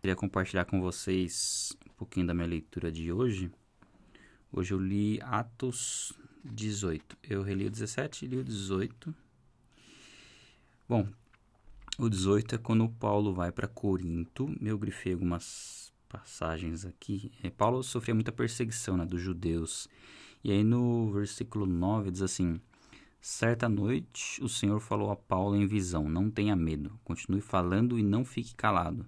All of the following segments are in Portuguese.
Queria compartilhar com vocês um pouquinho da minha leitura de hoje. Hoje eu li Atos 18. Eu reli o 17 e li o 18. Bom, o 18 é quando Paulo vai para Corinto. Eu grifei algumas passagens aqui. É, Paulo sofria muita perseguição né, dos judeus. E aí no versículo 9 diz assim: Certa noite o Senhor falou a Paulo em visão: Não tenha medo, continue falando e não fique calado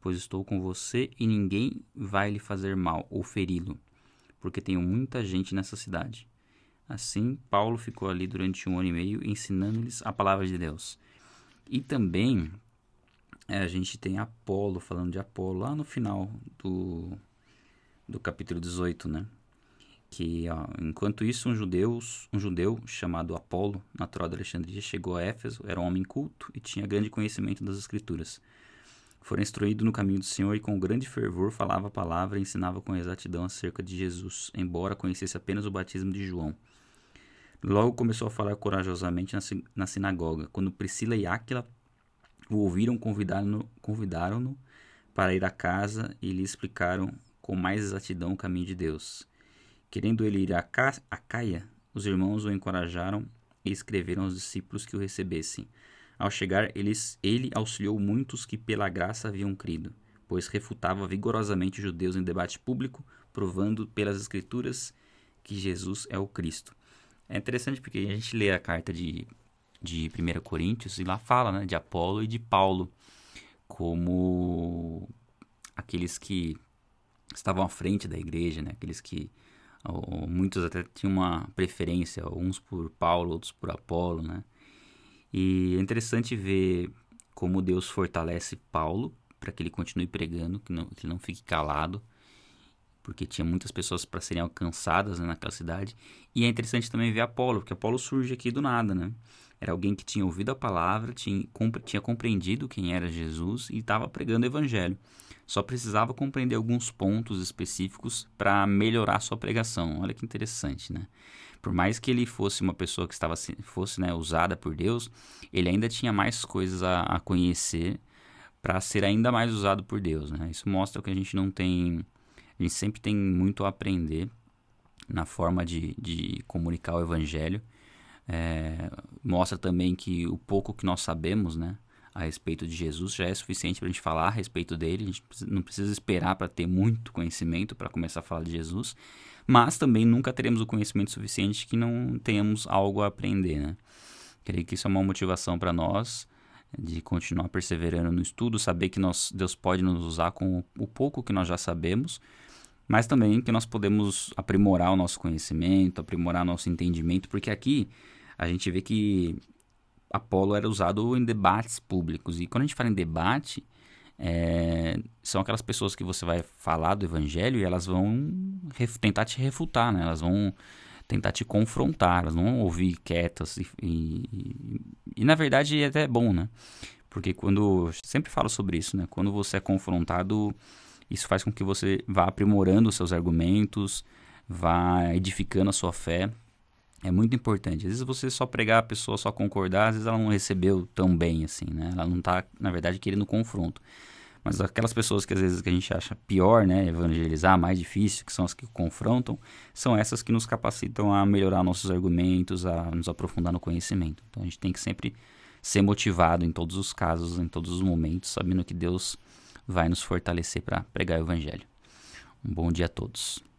pois estou com você e ninguém vai lhe fazer mal ou feri-lo, porque tenho muita gente nessa cidade. Assim, Paulo ficou ali durante um ano e meio ensinando-lhes a palavra de Deus. E também é, a gente tem Apolo, falando de Apolo, lá no final do, do capítulo 18, né? Que ó, enquanto isso, um judeu, um judeu chamado Apolo, natural de Alexandria, chegou a Éfeso, era um homem culto e tinha grande conhecimento das Escrituras fora instruído no caminho do Senhor e com grande fervor falava a palavra e ensinava com exatidão acerca de Jesus, embora conhecesse apenas o batismo de João. Logo começou a falar corajosamente na, na sinagoga. Quando Priscila e Áquila o ouviram, convidaram-no convidaram para ir à casa e lhe explicaram com mais exatidão o caminho de Deus. Querendo ele ir a Caia, os irmãos o encorajaram e escreveram aos discípulos que o recebessem. Ao chegar, eles, ele auxiliou muitos que pela graça haviam crido, pois refutava vigorosamente os judeus em debate público, provando pelas escrituras que Jesus é o Cristo. É interessante porque a gente lê a carta de, de 1 Coríntios e lá fala né, de Apolo e de Paulo como aqueles que estavam à frente da igreja, né? aqueles que ou, muitos até tinham uma preferência, uns por Paulo, outros por Apolo, né? E é interessante ver como Deus fortalece Paulo para que ele continue pregando, que, não, que ele não fique calado, porque tinha muitas pessoas para serem alcançadas né, naquela cidade. E é interessante também ver Apolo, porque Apolo surge aqui do nada, né? Era alguém que tinha ouvido a palavra, tinha, tinha compreendido quem era Jesus e estava pregando o evangelho. Só precisava compreender alguns pontos específicos para melhorar sua pregação. Olha que interessante, né? Por mais que ele fosse uma pessoa que estava fosse né, usada por Deus, ele ainda tinha mais coisas a, a conhecer para ser ainda mais usado por Deus. Né? Isso mostra que a gente não tem, a gente sempre tem muito a aprender na forma de, de comunicar o Evangelho. É, mostra também que o pouco que nós sabemos, né, a respeito de Jesus já é suficiente para a gente falar a respeito dele. A gente não precisa esperar para ter muito conhecimento para começar a falar de Jesus mas também nunca teremos o conhecimento suficiente que não tenhamos algo a aprender, né? Creio que isso é uma motivação para nós de continuar perseverando no estudo, saber que nós, Deus pode nos usar com o pouco que nós já sabemos, mas também que nós podemos aprimorar o nosso conhecimento, aprimorar nosso entendimento, porque aqui a gente vê que Apolo era usado em debates públicos, e quando a gente fala em debate, é, são aquelas pessoas que você vai falar do evangelho e elas vão tentar te refutar, né? Elas vão tentar te confrontar, elas não vão ouvir quietas e, e, e, na verdade é até bom, né? Porque quando sempre falo sobre isso, né? Quando você é confrontado, isso faz com que você vá aprimorando os seus argumentos, vá edificando a sua fé. É muito importante. Às vezes você só pregar a pessoa só concordar, às vezes ela não recebeu tão bem assim, né? Ela não está, na verdade, querendo confronto. Mas aquelas pessoas que às vezes que a gente acha pior, né, evangelizar, mais difícil, que são as que confrontam, são essas que nos capacitam a melhorar nossos argumentos, a nos aprofundar no conhecimento. Então a gente tem que sempre ser motivado em todos os casos, em todos os momentos, sabendo que Deus vai nos fortalecer para pregar o evangelho. Um bom dia a todos.